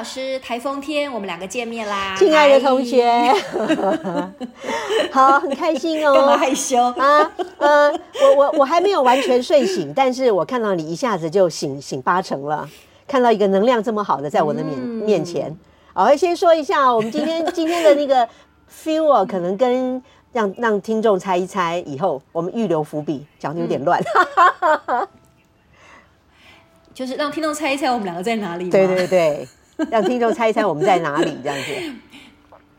老师，台风天我们两个见面啦！亲爱的同学，好，很开心哦。干嘛害羞啊？呃，我我我还没有完全睡醒，但是我看到你一下子就醒醒八成了。看到一个能量这么好的在我的面、嗯、面前，好，先说一下，我们今天 今天的那个 feel 啊，可能跟让让听众猜一猜，以后我们预留伏笔，讲的有点乱，嗯、就是让听众猜一猜我们两个在哪里。对对对，让听众猜一猜我们在哪里，这样子。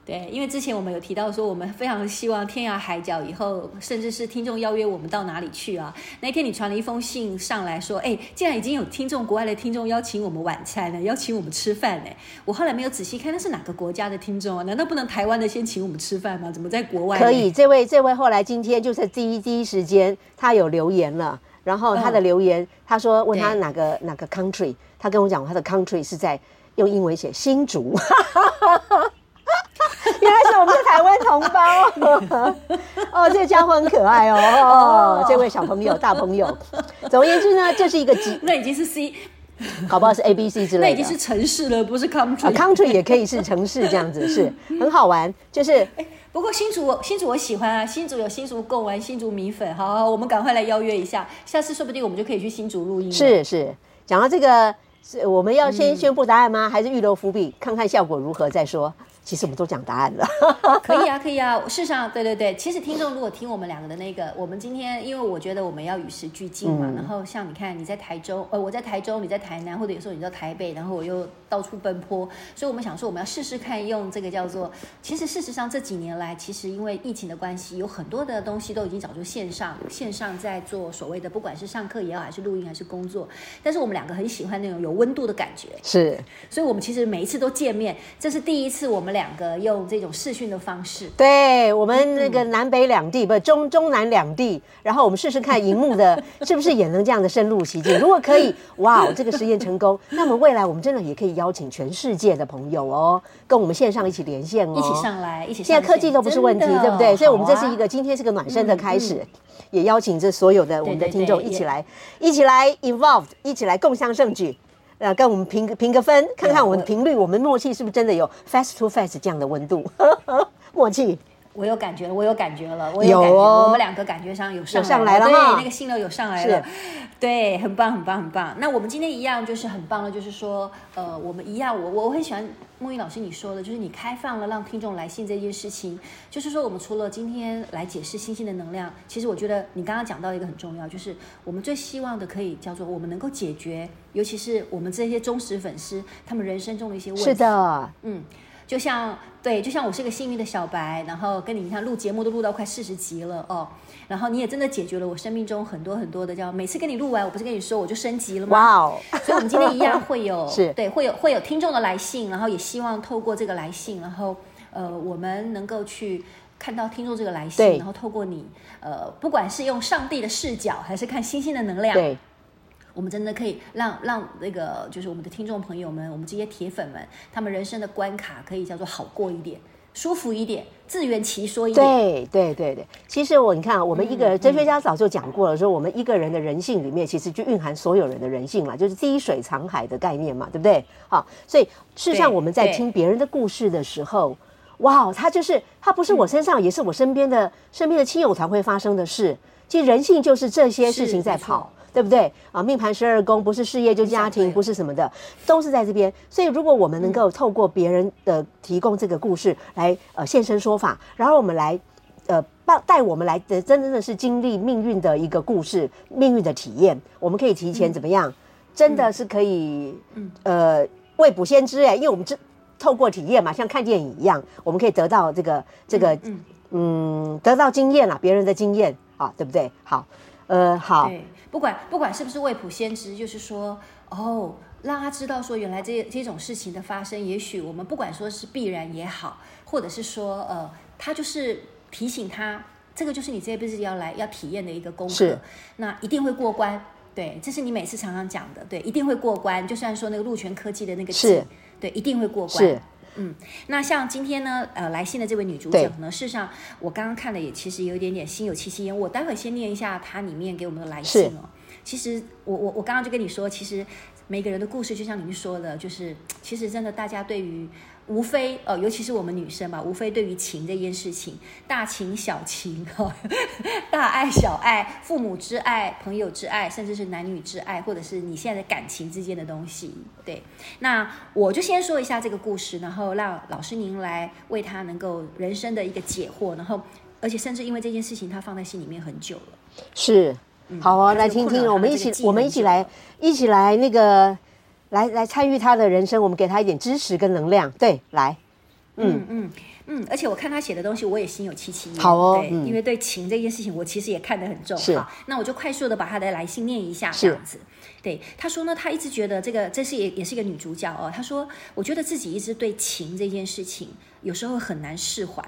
对，因为之前我们有提到说，我们非常希望天涯海角以后，甚至是听众邀约我们到哪里去啊？那天你传了一封信上来说，哎，竟然已经有听众国外的听众邀请我们晚餐了，邀请我们吃饭呢。我后来没有仔细看，那是哪个国家的听众啊？难道不能台湾的先请我们吃饭吗？怎么在国外？可以，这位这位后来今天就是第一第一时间他有留言了，然后他的留言、嗯、他说问他哪个哪个 country，他跟我讲他的 country 是在用英文写新竹。原来是我们的台湾同胞 哦，这个家伙很可爱哦，哦，这位小朋友、大朋友。总而言之呢，这是一个级，那已经是 C，搞不好是 A、B、C 之类的。那已经是城市了，不是 country。啊，country 也可以是城市，这样子是 很好玩。就是，哎，不过新竹，新竹我喜欢啊，新竹有新竹贡丸、新竹米粉，好，好，我们赶快来邀约一下，下次说不定我们就可以去新竹录音。是是，讲到这个，是我们要先宣布答案吗？嗯、还是预留伏笔，看看效果如何再说？其实我们都讲答案了，可以啊，可以啊。事实上，对对对，其实听众如果听我们两个的那个，我们今天，因为我觉得我们要与时俱进嘛。嗯、然后像你看，你在台州，呃，我在台州，你在台南，或者有时候你在台北，然后我又到处奔波，所以我们想说，我们要试试看用这个叫做。其实事实上这几年来，其实因为疫情的关系，有很多的东西都已经早就线上，线上在做所谓的，不管是上课也好，还是录音，还是工作。但是我们两个很喜欢那种有温度的感觉，是。所以我们其实每一次都见面，这是第一次我们。两个用这种视讯的方式，对我们那个南北两地，嗯、不中中南两地，然后我们试试看荧幕的 是不是也能这样的深入其境。如果可以，哇，这个实验成功，那么未来我们真的也可以邀请全世界的朋友哦，跟我们线上一起连线哦，一起上来，一起。现在科技都不是问题，对不对？所以，我们这是一个、啊、今天是个暖身的开始，嗯嗯、也邀请这所有的我们的听众一起来，一起来 involved，一起来共襄盛举。呃，跟我们评个评个分，看看我们的频率，我们默契是不是真的有 fast to fast 这样的温度？默契，我有感觉了，我有感觉了，我有感觉，我们两个感觉上有上来了，上来了对，那个心流有上来了，对，很棒，很棒，很棒。那我们今天一样就是很棒了，就是说，呃，我们一样，我我很喜欢。木英老师，你说的就是你开放了让听众来信这件事情，就是说我们除了今天来解释星星的能量，其实我觉得你刚刚讲到一个很重要，就是我们最希望的可以叫做我们能够解决，尤其是我们这些忠实粉丝他们人生中的一些问题。是的，嗯。就像对，就像我是个幸运的小白，然后跟你看录节目都录到快四十集了哦，然后你也真的解决了我生命中很多很多的叫每次跟你录完，我不是跟你说我就升级了吗？哇哦所以我们今天一样会有 是对，会有会有听众的来信，然后也希望透过这个来信，然后呃，我们能够去看到听众这个来信，然后透过你呃，不管是用上帝的视角，还是看星星的能量，对。我们真的可以让让那个就是我们的听众朋友们，我们这些铁粉们，他们人生的关卡可以叫做好过一点，舒服一点，自圆其说一点。对对对对，其实我你看，我们一个哲学家早就讲过了，说我们一个人的人性里面，其实就蕴含所有人的人性嘛，就是滴水藏海的概念嘛，对不对？好，所以事实上我们在听别人的故事的时候，哇，他就是他不是我身上，也是我身边的身边的亲友才会发生的事。其实人性就是这些事情在跑。对不对啊？命盘十二宫不是事业就家庭，不是什么的，都是在这边。所以，如果我们能够透过别人的提供这个故事来呃现身说法，然后我们来呃带带我们来的真正的是经历命运的一个故事，命运的体验，我们可以提前怎么样？真的是可以嗯呃未卜先知哎，因为我们这透过体验嘛，像看电影一样，我们可以得到这个这个嗯得到经验啦，别人的经验啊，对不对？好，呃好。对不管不管是不是未卜先知，就是说，哦，让他知道说，原来这这种事情的发生，也许我们不管说是必然也好，或者是说呃，他就是提醒他，这个就是你这辈子要来要体验的一个功课，那一定会过关。对，这是你每次常常讲的，对，一定会过关。就算说那个陆权科技的那个是，对，一定会过关。是，嗯，那像今天呢，呃，来信的这位女主角呢，事实上我刚刚看了也其实有一点点心有戚戚焉。我待会先念一下她里面给我们的来信哦。其实我我我刚刚就跟你说，其实每个人的故事就像您说的，就是其实真的大家对于。无非呃，尤其是我们女生嘛，无非对于情这件事情，大情小情，哦、大爱小爱，父母之爱，朋友之爱，甚至是男女之爱，或者是你现在的感情之间的东西。对，那我就先说一下这个故事，然后让老师您来为他能够人生的一个解惑，然后而且甚至因为这件事情，他放在心里面很久了。是，好啊，嗯、来听听，我们一起，我们一起来，一起来那个。来来参与他的人生，我们给他一点支持跟能量。对，来，嗯嗯嗯，而且我看他写的东西，我也心有戚戚焉。好哦，对，嗯、因为对情这件事情，我其实也看得很重。是，好，那我就快速的把他的来信念一下，这样子。对，他说呢，他一直觉得这个，这是也也是一个女主角哦。他说，我觉得自己一直对情这件事情，有时候很难释怀。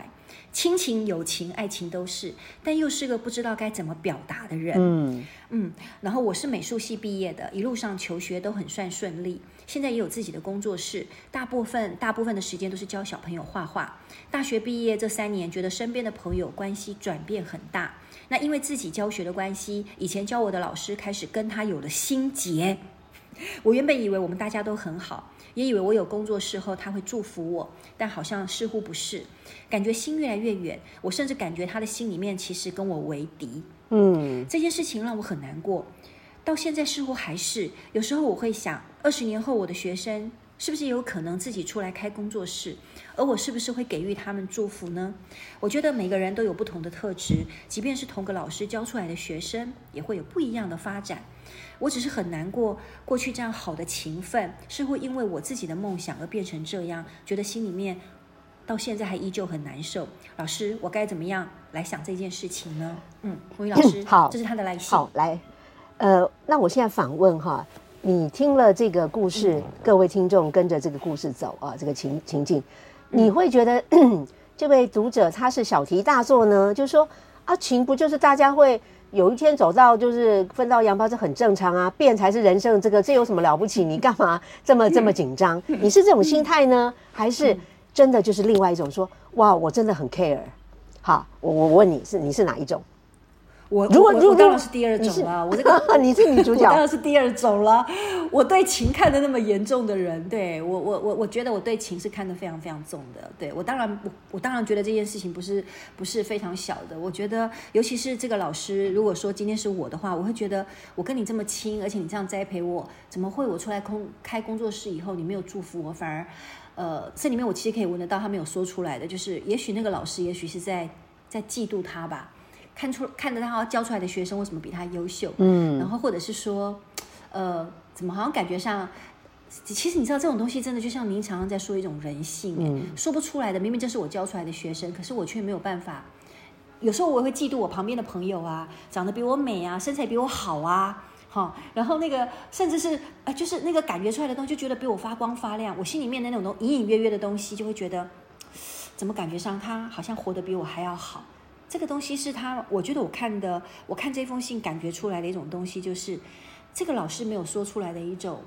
亲情、友情、爱情都是，但又是个不知道该怎么表达的人。嗯嗯，然后我是美术系毕业的，一路上求学都很算顺利，现在也有自己的工作室，大部分大部分的时间都是教小朋友画画。大学毕业这三年，觉得身边的朋友关系转变很大。那因为自己教学的关系，以前教我的老师开始跟他有了心结。我原本以为我们大家都很好。也以为我有工作室后他会祝福我，但好像似乎不是，感觉心越来越远。我甚至感觉他的心里面其实跟我为敌。嗯，这件事情让我很难过，到现在似乎还是。有时候我会想，二十年后我的学生是不是有可能自己出来开工作室，而我是不是会给予他们祝福呢？我觉得每个人都有不同的特质，即便是同个老师教出来的学生，也会有不一样的发展。我只是很难过，过去这样好的情分，是会因为我自己的梦想而变成这样，觉得心里面到现在还依旧很难受。老师，我该怎么样来想这件事情呢？嗯，红玉老师，好，这是他的来信。好，来，呃，那我现在反问哈，你听了这个故事，嗯、各位听众跟着这个故事走啊，这个情情境，你会觉得、嗯、这位读者他是小题大做呢？就是说啊，情不就是大家会。有一天走到就是分道扬镳，这很正常啊，变才是人生，这个这有什么了不起？你干嘛 这么这么紧张？你是这种心态呢，还是真的就是另外一种说，哇，我真的很 care？好，我我问你是你是哪一种？我如果如果 当然是第二种了，我这个你是女主角，当然是第二种了。我对情看得那么严重的人，对我我我我觉得我对情是看得非常非常重的。对我当然我我当然觉得这件事情不是不是非常小的。我觉得尤其是这个老师，如果说今天是我的话，我会觉得我跟你这么亲，而且你这样栽培我，怎么会我出来空开工作室以后你没有祝福我，反而呃这里面我其实可以闻得到他没有说出来的，就是也许那个老师也许是在在嫉妒他吧。看出看着他教出来的学生为什么比他优秀，嗯，然后或者是说，呃，怎么好像感觉上，其实你知道这种东西真的就像您常常在说一种人性，嗯，说不出来的，明明这是我教出来的学生，可是我却没有办法。有时候我也会嫉妒我旁边的朋友啊，长得比我美啊，身材比我好啊，哈，然后那个甚至是呃，就是那个感觉出来的东西，就觉得比我发光发亮，我心里面的那种隐隐约约的东西，就会觉得，怎么感觉上他好像活得比我还要好。这个东西是他，我觉得我看的，我看这封信感觉出来的一种东西，就是这个老师没有说出来的一种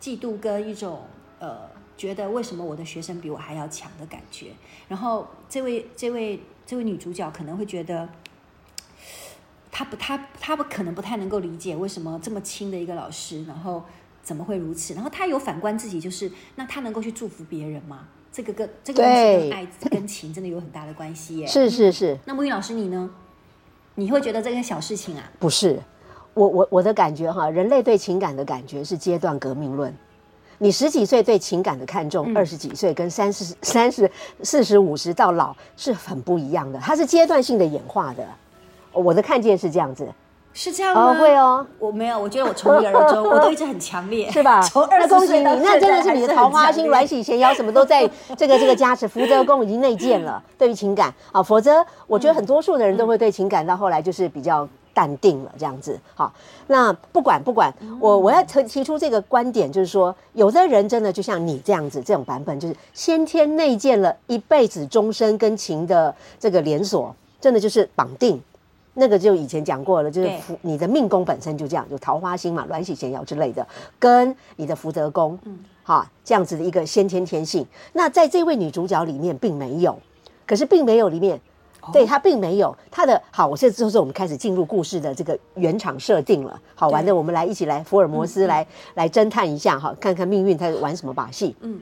嫉妒跟一种呃，觉得为什么我的学生比我还要强的感觉。然后这位这位这位女主角可能会觉得，她不，她她不可能不太能够理解为什么这么亲的一个老师，然后怎么会如此。然后她有反观自己，就是那她能够去祝福别人吗？这个跟这个东西跟爱跟情真的有很大的关系耶。是是是。那沐音老师你呢？你会觉得这个小事情啊？不是，我我我的感觉哈，人类对情感的感觉是阶段革命论。你十几岁对情感的看重，二十几岁跟三十三十四十五十到老是很不一样的，它是阶段性的演化的。我的看见是这样子。是这样吗？哦，会哦，我没有，我觉得我从一而终，我都一直很强烈，是吧？从二恭喜你，那真的是你的桃花心、软喜贤爻什么都在 这个这个加持，福德宫已经内建了。对于情感啊，否则我觉得很多数的人都会对情感到后来就是比较淡定了这样子。好，那不管不管，我我要提提出这个观点，就是说，有的人真的就像你这样子，这种版本就是先天内建了一辈子终身跟情的这个连锁，真的就是绑定。那个就以前讲过了，就是福你的命宫本身就这样，就桃花星嘛、鸾喜咸爻之类的，跟你的福德宫，嗯，哈，这样子的一个先天天性。那在这位女主角里面并没有，可是并没有里面，哦、对她并没有她的好。我现在就是我们开始进入故事的这个原厂设定了，好玩的，我们来一起来福尔摩斯来、嗯、来侦探一下哈，看看命运在玩什么把戏。嗯，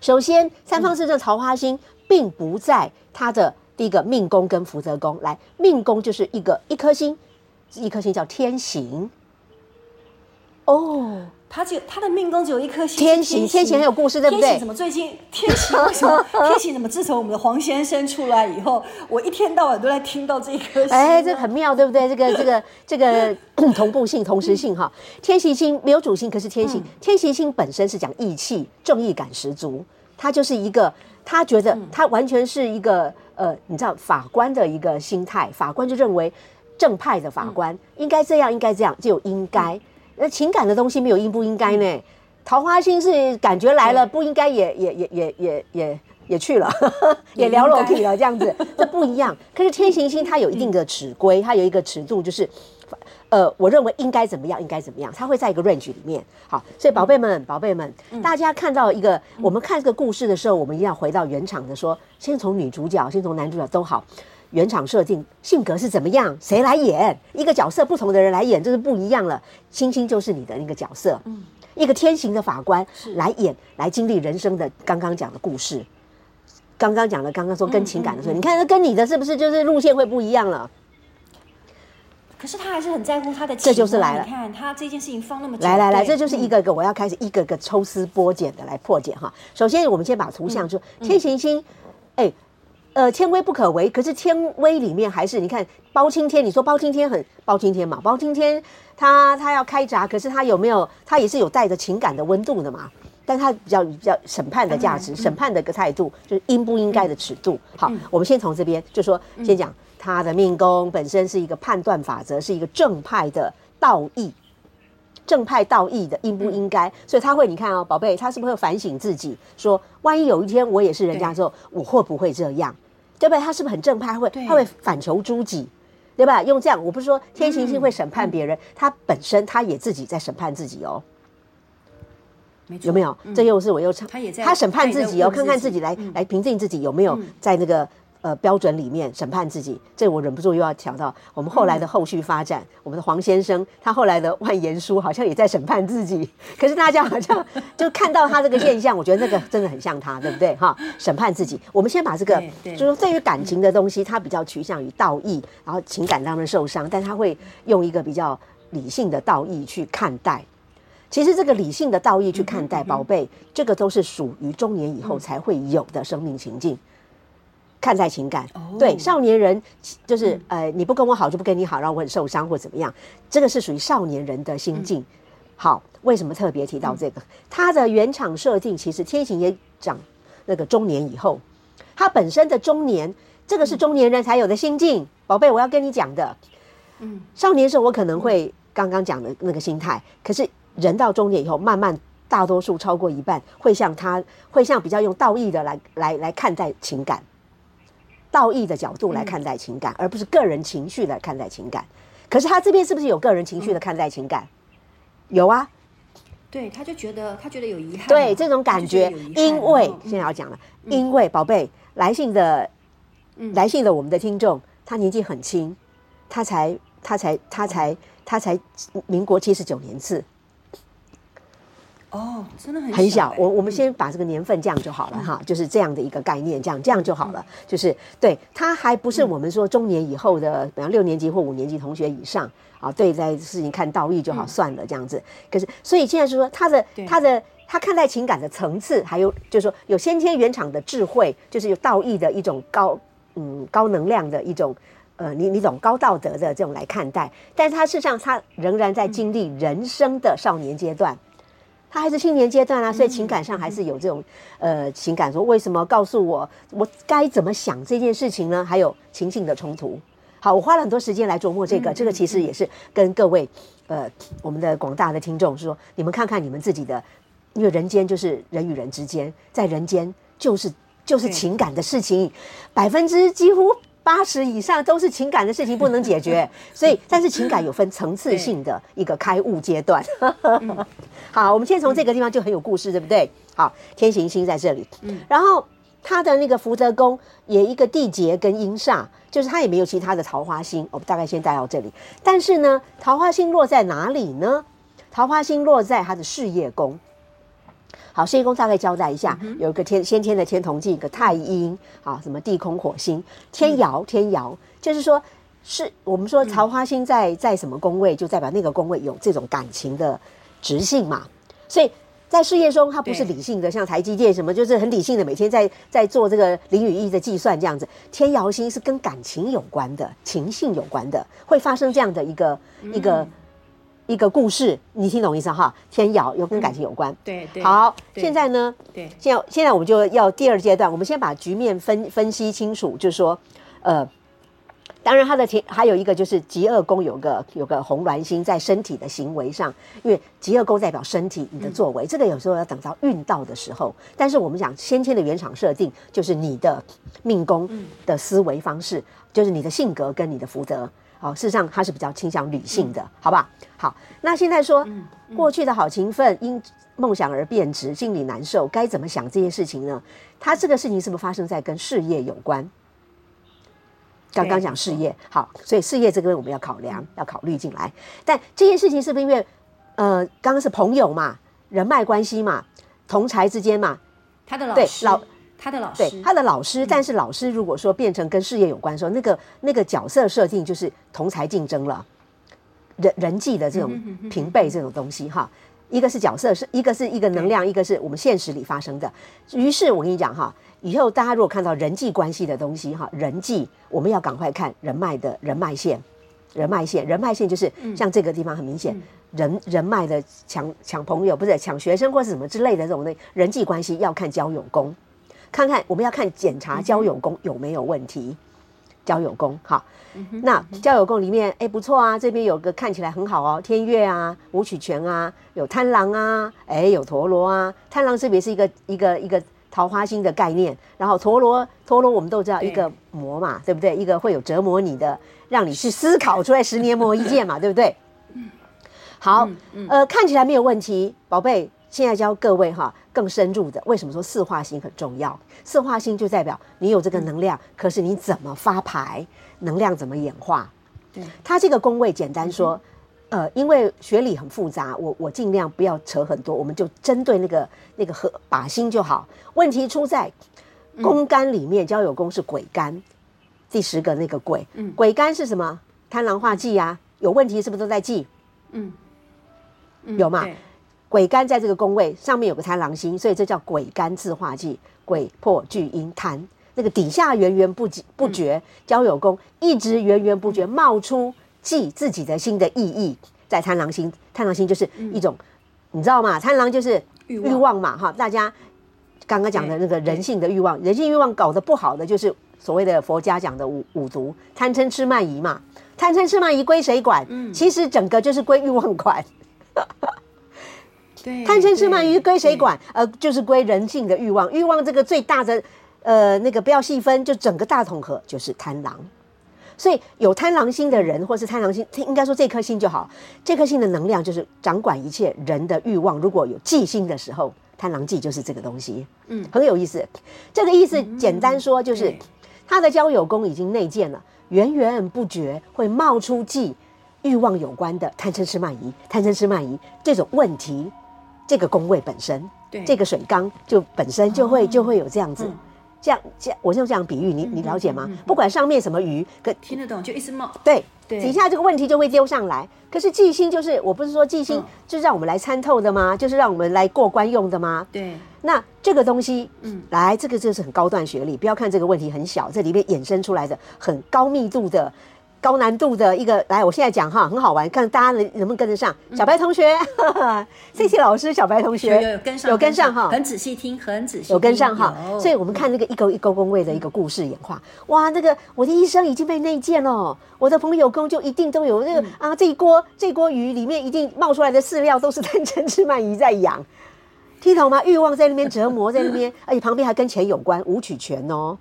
首先三方四正桃花星并不在她的。第一个命宫跟福德宫，来命宫就是一个一颗星，一颗星叫天行。哦，他只有他的命宫只有一颗星。天行，天行很有故事，对不对？怎么最近天行为什么天行怎么 自从我们的黄先生出来以后，我一天到晚都在听到这一颗星。哎，这很妙，对不对？这个这个这个 同步性、同时性哈。天行星没有主星，可是天行、嗯、天行星本身是讲义气、正义感十足，它就是一个。他觉得他完全是一个呃，你知道法官的一个心态，法官就认为正派的法官应该这样，应该这样，就有应该。那情感的东西没有应不应该呢？桃花心是感觉来了，不应该也也也也也也也去了，也聊楼梯了，这样子，这不一样。可是天行星它有一定的尺规，它有一个尺度，就是。呃，我认为应该怎么样，应该怎么样，它会在一个 range 里面。好，所以宝贝们，宝贝们，嗯、大家看到一个，我们看这个故事的时候，我们一定要回到原厂的说，先从女主角，先从男主角都好，原厂设定性格是怎么样，谁来演？一个角色，不同的人来演，这是不一样了。青青就是你的那个角色，嗯，一个天行的法官来演，来经历人生的刚刚讲的故事，刚刚讲的，刚刚说跟情感的时候，你看，跟你的是不是就是路线会不一样了？可是他还是很在乎他的，这就是来了。你看他这件事情放那么久，来来来，这就是一个个我要开始一个个抽丝剥茧的来破解哈。首先，我们先把图像说天行星，哎，呃，天威不可为，可是天威里面还是你看包青天，你说包青天很包青天嘛？包青天他他要开闸，可是他有没有？他也是有带着情感的温度的嘛？但他比较比较审判的价值，审判的一个态度，就是应不应该的尺度。好，我们先从这边就说先讲。他的命宫本身是一个判断法则，是一个正派的道义，正派道义的应不应该，所以他会，你看哦，宝贝，他是不是会反省自己，说万一有一天我也是人家之后，我会不会这样，对不对？他是不是很正派？会，他会反求诸己，对吧？用这样，我不是说天行星会审判别人，他本身他也自己在审判自己哦，有没有？这又是我又唱，他也在他审判自己哦，看看自己来来评定自己有没有在那个。呃，标准里面审判自己，这我忍不住又要讲到我们后来的后续发展。嗯、我们的黄先生，他后来的万言书好像也在审判自己。可是大家好像 就看到他这个现象，我觉得那个真的很像他，对不对？哈，审判自己。我们先把这个，就是说对于感情的东西，他比较趋向于道义，然后情感当中受伤，但他会用一个比较理性的道义去看待。其实这个理性的道义去看待宝贝，这个都是属于中年以后才会有的生命情境。看待情感，oh. 对少年人就是呃，你不跟我好就不跟你好，让我很受伤或怎么样，这个是属于少年人的心境。嗯、好，为什么特别提到这个？它的原厂设定其实天行也讲那个中年以后，他本身的中年，这个是中年人才有的心境。宝贝，我要跟你讲的，嗯，少年时候我可能会刚刚讲的那个心态，可是人到中年以后，慢慢大多数超过一半会像他，会像比较用道义的来来来看待情感。道义的角度来看待情感，嗯、而不是个人情绪来看待情感。可是他这边是不是有个人情绪的看待情感？嗯、有啊，对，他就觉得他觉得有遗憾。对，这种感觉，因为现在要讲了，嗯、因为宝贝来信的，嗯、来信的我们的听众，他年纪很轻，他才他才他才他才民国七十九年次。哦，真的很很小。我我们先把这个年份这样就好了哈，就是这样的一个概念，这样这样就好了。就是对他还不是我们说中年以后的，比方六年级或五年级同学以上啊，对在事情看道义就好算了这样子。可是所以现在是说他的他的他看待情感的层次，还有就是说有先天原厂的智慧，就是有道义的一种高嗯高能量的一种呃你你懂高道德的这种来看待，但是他事实上他仍然在经历人生的少年阶段。他还是青年阶段啊，所以情感上还是有这种，呃，情感说为什么告诉我我该怎么想这件事情呢？还有情性的冲突，好，我花了很多时间来琢磨这个，这个其实也是跟各位呃我们的广大的听众说，你们看看你们自己的，因为人间就是人与人之间，在人间就是就是情感的事情，百分之几乎。八十以上都是情感的事情不能解决，所以但是情感有分层次性的一个开悟阶段。好，我们先从这个地方就很有故事，对不对？好，天行星在这里，嗯然后他的那个福德宫也一个地劫跟阴煞，就是他也没有其他的桃花星。我们大概先带到这里，但是呢，桃花星落在哪里呢？桃花星落在他的事业宫。好，事业宫大概交代一下，有一个天先天的天同忌，一个太阴，啊，什么地空火星，天姚天姚，就是说，是我们说桃花星在在什么宫位，就代表那个宫位有这种感情的直性嘛。所以在事业中，它不是理性的，像台积电什么，就是很理性的，每天在在做这个零与一的计算这样子。天姚星是跟感情有关的，情性有关的，会发生这样的一个一个。一个故事，你听懂意思哈？天姚又跟感情有关，嗯、对对。好，现在呢？对，现在现在我们就要第二阶段，我们先把局面分分析清楚，就是说，呃，当然他的天还有一个就是极恶宫有个有个红鸾星在身体的行为上，因为极恶宫代表身体你的作为，嗯、这个有时候要等到运到的时候。但是我们讲先天的原厂设定，就是你的命宫的思维方式，嗯、就是你的性格跟你的福德。好，事实上它是比较倾向理性的，嗯、好吧？好，那现在说、过去的好勤奋因梦想而变质，心里难受，该怎么想这些事情呢？他这个事情是不是发生在跟事业有关？刚刚讲事业，好，所以事业这个我们要考量，要考虑进来。但这件事情是不是因为呃，刚刚是朋友嘛，人脉关系嘛，同才之间嘛，他的老师对老。他的老师，对他的老师，但是老师如果说变成跟事业有关的时候，那个那个角色设定就是同才竞争了，人人际的这种平辈这种东西哈，一个是角色，是一个是一个能量，一个是我们现实里发生的。于是我跟你讲哈，以后大家如果看到人际关系的东西哈，人际我们要赶快看人脉的人脉线，人脉线，人脉线就是像这个地方很明显，人人脉的抢抢朋友，不是抢学生或是什么之类的这种的人际关系，要看交友功。看看，我们要看检查交友功有没有问题。交友宫，好，那交友宫里面，哎，不错啊，这边有个看起来很好哦，天月啊，武曲泉啊，有贪狼啊，哎，有陀螺啊，贪狼这边是一个一个一个桃花星的概念，然后陀螺陀螺我们都知道一个魔嘛，对不对？一个会有折磨你的，让你去思考出来十年磨一剑嘛，对不对？好，呃，看起来没有问题，宝贝。现在教各位哈，更深入的，为什么说四化星很重要？四化星就代表你有这个能量，可是你怎么发牌，能量怎么演化？对，它这个宫位简单说，呃，因为学理很复杂，我我尽量不要扯很多，我们就针对那个那个和靶心就好。问题出在宫干里面，交友宫是鬼干，第十个那个鬼，鬼干是什么？贪狼化忌呀，有问题是不是都在忌？嗯，有吗？癸干在这个宫位上面有个贪狼星，所以这叫鬼干自化忌，鬼破巨阴贪。那个底下源源不不绝，嗯、交友宫一直源源不绝冒出记自己的心的意义，在贪狼星，贪狼星就是一种，嗯、你知道吗？贪狼就是欲望嘛，哈！大家刚刚讲的那个人性的欲望，人性欲望搞得不好的就是所谓的佛家讲的五五毒，贪嗔痴慢疑嘛。贪嗔痴慢疑归谁管？嗯、其实整个就是归欲望管。贪嗔痴慢疑归谁管？呃，就是归人性的欲望。欲望这个最大的，呃，那个不要细分，就整个大统合就是贪狼。所以有贪狼心的人，或是贪狼心，应该说这颗心就好。这颗心的能量就是掌管一切人的欲望。如果有忌星的时候，贪狼忌就是这个东西。嗯，很有意思。这个意思简单说就是，他的交友宫已经内建了，源源不绝会冒出忌欲望有关的贪嗔痴慢疑、贪嗔痴慢疑这种问题。这个宫位本身，对这个水缸就本身就会、哦、就会有这样子，嗯、这样这样，我就这样比喻，你你了解吗？嗯嗯嗯、不管上面什么鱼，可听得懂就一直冒。对对，底下这个问题就会丢上来。可是记星就是，我不是说忌星就是让我们来参透的吗？嗯、就是让我们来过关用的吗？对。那这个东西，嗯，来，这个就是很高段学历。不要看这个问题很小，这里面衍生出来的很高密度的高难度的一个，来，我现在讲哈，很好玩，看大家能能不能跟得上。小白同学，谢谢老师，小白同学有有跟上，有跟上哈，很仔细听，很仔细，有跟上哈。所以我们看那个一勾一勾工位的一个故事演化，哇，那个我的一生已经被内建了，我的朋友宫就一定都有那个啊，这一锅这锅鱼里面一定冒出来的饲料都是贪嗔痴慢疑在养，听懂吗？欲望在那边折磨，在那边，而且旁边还跟钱有关，舞曲权哦。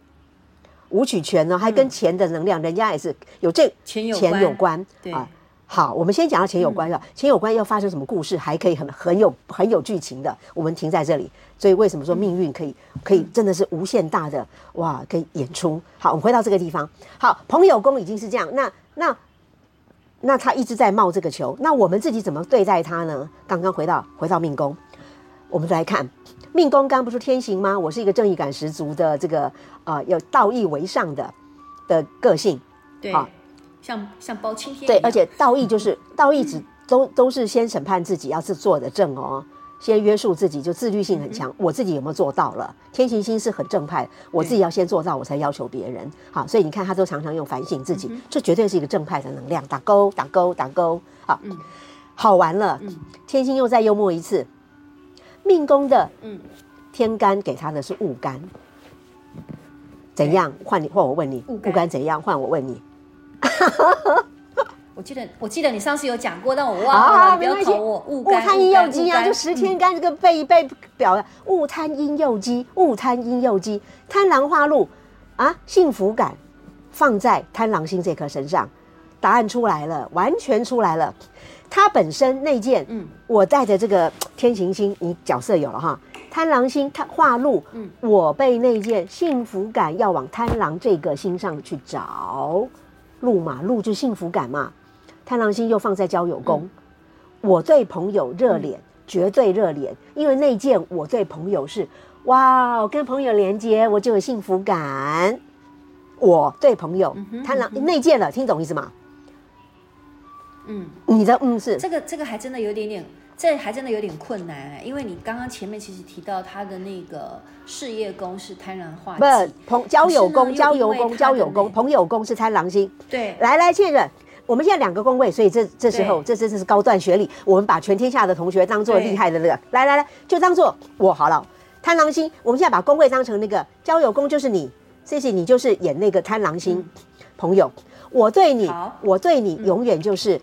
武曲权呢，还跟钱的能量，嗯、人家也是有这钱有关对啊。好，我们先讲到钱有关的，嗯、钱有关要发生什么故事，还可以很很有很有剧情的。我们停在这里，所以为什么说命运可以、嗯、可以真的是无限大的哇，可以演出。好，我们回到这个地方。好，朋友宫已经是这样，那那那他一直在冒这个球，那我们自己怎么对待他呢？刚刚回到回到命宫，我们再来看。命宫刚不是天行吗？我是一个正义感十足的这个呃，有道义为上的的个性，对，好像像包青天。对，而且道义就是 道义，只都都是先审判自己，要是做的正哦，先约束自己，就自律性很强。嗯、我自己有没有做到了？天行星是很正派，我自己要先做到，我才要求别人。好，所以你看他都常常用反省自己，这绝对是一个正派的能量。打勾，打勾，打勾。好，嗯、好玩了。嗯、天星又再幽默一次。命宫的嗯，天干给他的是戊干，怎样？换你换我问你，戊干怎样？换我问你。我记得我记得你上次有讲过，但我忘了。啊，不要考我。戊戊贪阴右机啊，就十天干这个背一背表的。戊贪阴右鸡，戊贪阴右鸡，贪狼化禄啊，幸福感放在贪狼星这颗身上，答案出来了，完全出来了。他本身那件，嗯，我带着这个天行星，你角色有了哈。贪狼星他化禄，嗯，我被那件幸福感要往贪狼这个星上去找，禄嘛，禄就幸福感嘛。贪狼星又放在交友宫，嗯、我对朋友热脸，嗯、绝对热脸，因为那件我对朋友是，哇，跟朋友连接我就有幸福感。我对朋友贪狼内建了，听懂意思吗？嗯，你的嗯是这个这个还真的有点点，这还真的有点困难哎，因为你刚刚前面其实提到他的那个事业宫是贪狼化，不是朋交友宫交友宫交友宫朋友宫是贪狼星。对，来来确认，我们现在两个宫位，所以这这时候这真的是高段学历，我们把全天下的同学当做厉害的那个，来来来，就当做我好了。贪狼星，我们现在把宫位当成那个交友宫，就是你，谢谢你就是演那个贪狼星、嗯、朋友，我对你，我对你永远就是。嗯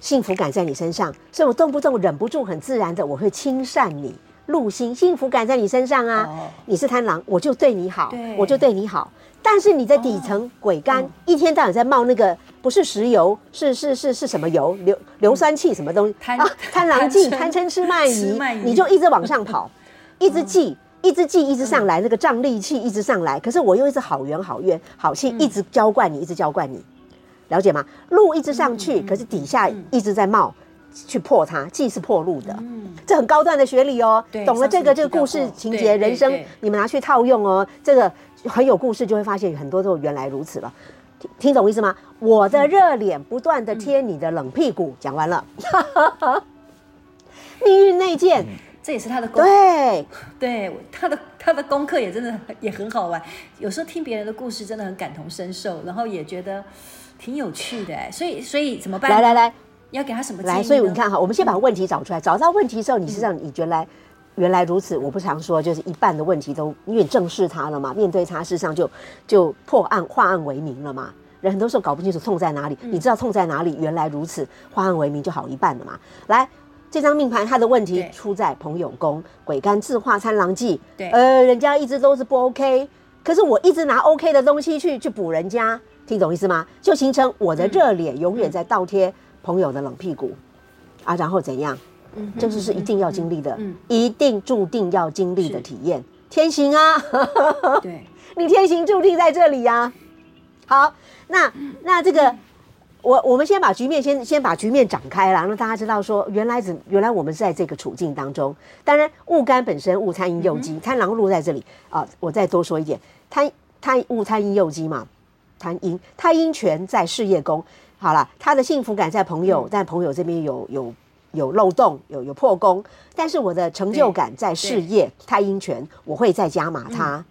幸福感在你身上，所以我动不动忍不住，很自然的我会亲善你。入心幸福感在你身上啊，哦、你是贪狼，我就对你好，我就对你好。但是你在底层鬼干，哦、一天到晚在冒那个不是石油，是是是是什么油？硫硫酸气什么东西？贪啊，贪狼忌，贪嗔痴慢疑，你就一直往上跑，一直记，一直记，一直上来，嗯、那个瘴癘气一直上来。可是我又一直好缘好缘好气，一直浇灌你，一直浇灌你。了解吗？路一直上去，嗯、可是底下一直在冒，嗯、去破它，既是破路的，嗯、这很高段的学理哦。懂了这个这个故事情节，人生你们拿去套用哦，这个很有故事，就会发现很多都原来如此了。听听懂意思吗？我的热脸不断的贴你的冷屁股，讲、嗯、完了。命运内建，嗯、这也是他的功对 对，他的他的功课也真的也很好玩。有时候听别人的故事真的很感同身受，然后也觉得。挺有趣的哎，所以所以怎么办？来来来，要给他什么来？所以你看哈，我们先把问题找出来。找到问题之后，你实际上你原来原来如此。我不常说，就是一半的问题都因为你正视他了嘛，面对他，事实上就就破案化案为明了嘛。人很多时候搞不清楚痛在哪里，你知道痛在哪里，原来如此，化案为明就好一半了嘛。来，这张命盘它的问题出在朋友宫，鬼干自化参狼忌。对，呃，人家一直都是不 OK，可是我一直拿 OK 的东西去去补人家。听懂意思吗？就形成我的热脸永远在倒贴朋友的冷屁股，啊，然后怎样？嗯，这是是一定要经历的，嗯，一定注定要经历的体验。天行啊，对，你天行注定在这里呀。好，那那这个，我我们先把局面先先把局面展开了，让大家知道说，原来怎原来我们是在这个处境当中。当然，戊干本身戊参阴右机，贪狼禄在这里啊。我再多说一点，贪贪戊参阴右机嘛。贪阴，太阴权在事业宫，好了，他的幸福感在朋友，嗯、但朋友这边有有有漏洞，有有破功，但是我的成就感在事业，太阴权我会再加码他，嗯、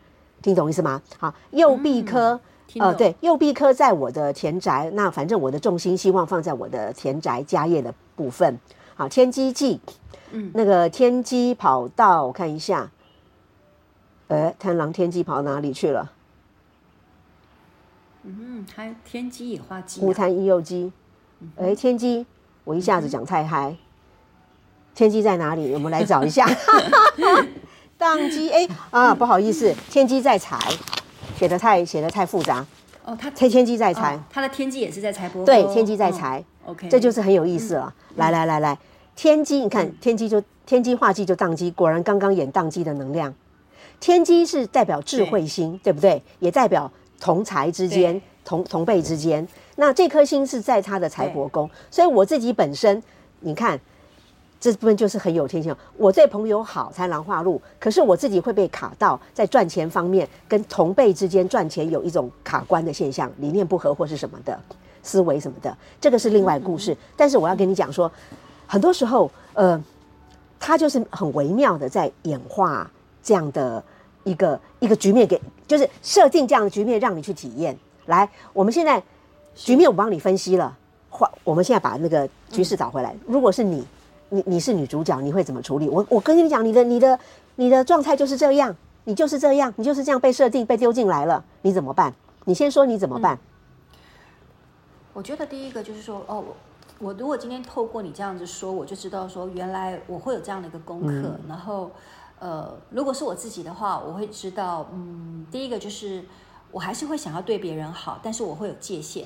听懂意思吗？好，右弼科呃，对，右臂科在我的田宅，那反正我的重心希望放在我的田宅家业的部分。好，天机记，嗯，那个天机跑到我看一下，哎，贪狼天机跑到哪里去了？嗯，还天机也化忌，孤贪一右鸡，哎，天机，我一下子讲太嗨，天机在哪里？我们来找一下。宕机，哎啊，不好意思，天机在财。写的太写的太复杂哦，他天天机在财，他的天机也是在财帛。对，天机在财，OK，这就是很有意思了。来来来来，天机，你看天机就天机化忌就当机，果然刚刚演当机的能量。天机是代表智慧星，对不对？也代表同财之间、同同辈之间。那这颗星是在他的财帛宫，所以我自己本身，你看。这部分就是很有天性。我对朋友好，才狼化路，可是我自己会被卡到，在赚钱方面跟同辈之间赚钱有一种卡关的现象，理念不合或是什么的思维什么的，这个是另外故事。但是我要跟你讲说，很多时候，呃，他就是很微妙的在演化这样的一个一个局面，给就是设定这样的局面让你去体验。来，我们现在局面我帮你分析了，换我们现在把那个局势找回来。如果是你。你你是女主角，你会怎么处理？我我跟你讲，你的你的你的状态就是这样，你就是这样，你就是这样被设定被丢进来了，你怎么办？你先说你怎么办？嗯，我觉得第一个就是说，哦，我如果今天透过你这样子说，我就知道说，原来我会有这样的一个功课。嗯，然后，呃，如果是我自己的话，我会知道，嗯，第一个就是我还是会想要对别人好，但是我会有界限。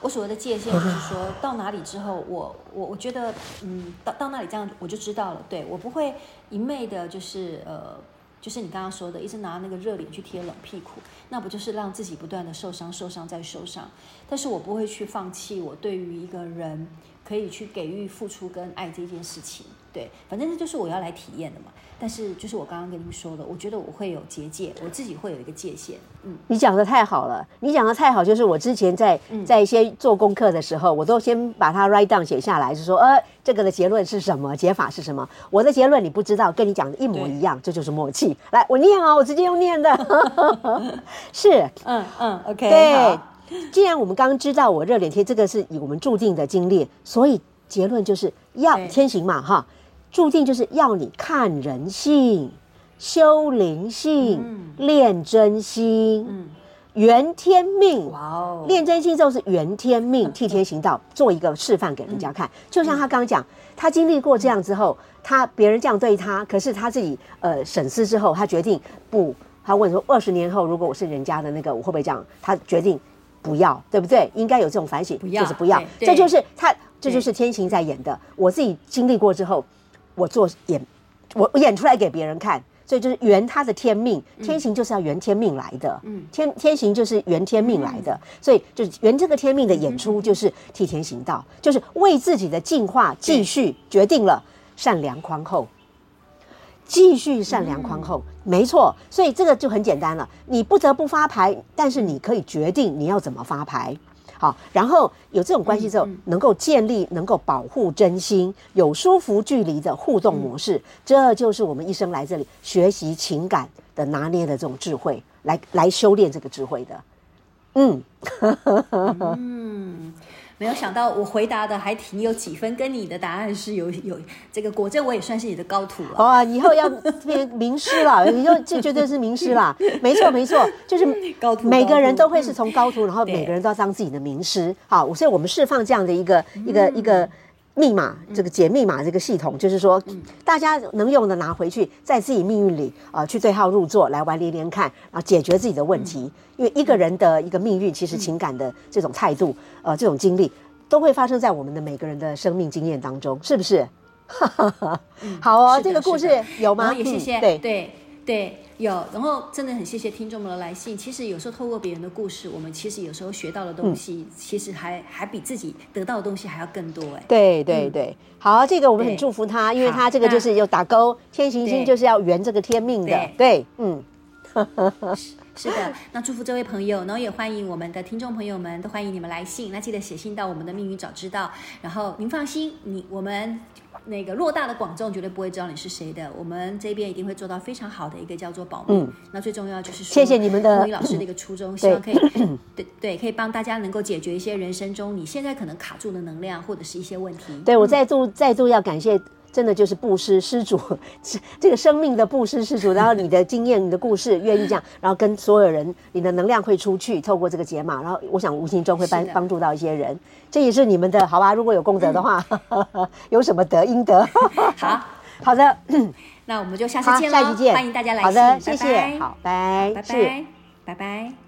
我所谓的界限就是说到哪里之后，我我我觉得，嗯，到到那里这样我就知道了。对，我不会一昧的，就是呃，就是你刚刚说的，一直拿那个热脸去贴冷屁股，那不就是让自己不断的受伤、受伤再受伤？但是我不会去放弃我对于一个人可以去给予付出跟爱这件事情。对，反正这就是我要来体验的嘛。但是，就是我刚刚跟您说的，我觉得我会有结界，我自己会有一个界限。嗯，你讲的太好了，你讲的太好，就是我之前在在一些做功课的时候，我都先把它 write down 写下来，就是说，呃，这个的结论是什么，解法是什么。我的结论你不知道，跟你讲的一模一样，这就是默契。来，我念啊，我直接用念的，是，嗯嗯，OK，对。好 既然我们刚刚知道我热脸贴这个是以我们注定的经历，所以结论就是要天行嘛，哈。注定就是要你看人性、修灵性、嗯、练真心、嗯、圆天命。哇哦！练真心就是圆天命，替天行道，做一个示范给人家看。嗯、就像他刚刚讲，他经历过这样之后，他别人这样对他，可是他自己呃审思之后，他决定不。他问说：二十年后，如果我是人家的那个，我会不会这样？他决定不要，对不对？应该有这种反省，不就是不要。这就是他，这就是天行在演的。我自己经历过之后。我做演，我我演出来给别人看，所以就是圆他的天命，天行就是要圆天命来的，嗯，天天行就是圆天命来的，嗯、所以就是圆这个天命的演出就是替天行道，就是为自己的进化继续决定了善良宽厚，继续善良宽厚，嗯、没错，所以这个就很简单了，你不得不发牌，但是你可以决定你要怎么发牌。好，然后有这种关系之后，能够建立、能够保护真心、有舒服距离的互动模式，这就是我们一生来这里学习情感的拿捏的这种智慧，来来修炼这个智慧的。嗯，嗯。没有想到我回答的还挺有几分，跟你的答案是有有这个果真，我也算是你的高徒了。哦，以后要变名师了，以后这绝对是名师啦。没错没错，就是高徒，每个人都会是从高徒，然后每个人都要当自己的名师。好，所以我们释放这样的一个一个一个密码，这个解密码这个系统，就是说大家能用的拿回去，在自己命运里啊去对号入座，来玩连连看，然后解决自己的问题。因为一个人的一个命运，其实情感的这种态度，呃，这种经历，都会发生在我们的每个人的生命经验当中，是不是？好哦，这个故事有吗？也谢谢。对对对，有。然后真的很谢谢听众们的来信。其实有时候透过别人的故事，我们其实有时候学到的东西，其实还还比自己得到的东西还要更多。哎，对对对。好，这个我们很祝福他，因为他这个就是有打勾，天行星就是要圆这个天命的。对，嗯。是的，那祝福这位朋友，然后也欢迎我们的听众朋友们，都欢迎你们来信。那记得写信到我们的命运早知道。然后您放心，你我们那个偌大的广众绝对不会知道你是谁的。我们这边一定会做到非常好的一个叫做保密。嗯，那最重要就是说，谢谢你们的吴宇老师的一个初衷，希望可以对对，可以帮大家能够解决一些人生中你现在可能卡住的能量或者是一些问题。对，我再度再度要感谢。真的就是布施施主，这个生命的布施施主，然后你的经验、你的故事，愿意这样，然后跟所有人，你的能量会出去，透过这个解码，然后我想无形中会帮帮助到一些人，这也是你们的好吧？如果有功德的话，嗯、有什么德应得？好。好的，那我们就下次见了，下期见，欢迎大家来信，好的，谢谢，拜拜。好，拜拜。拜，拜拜。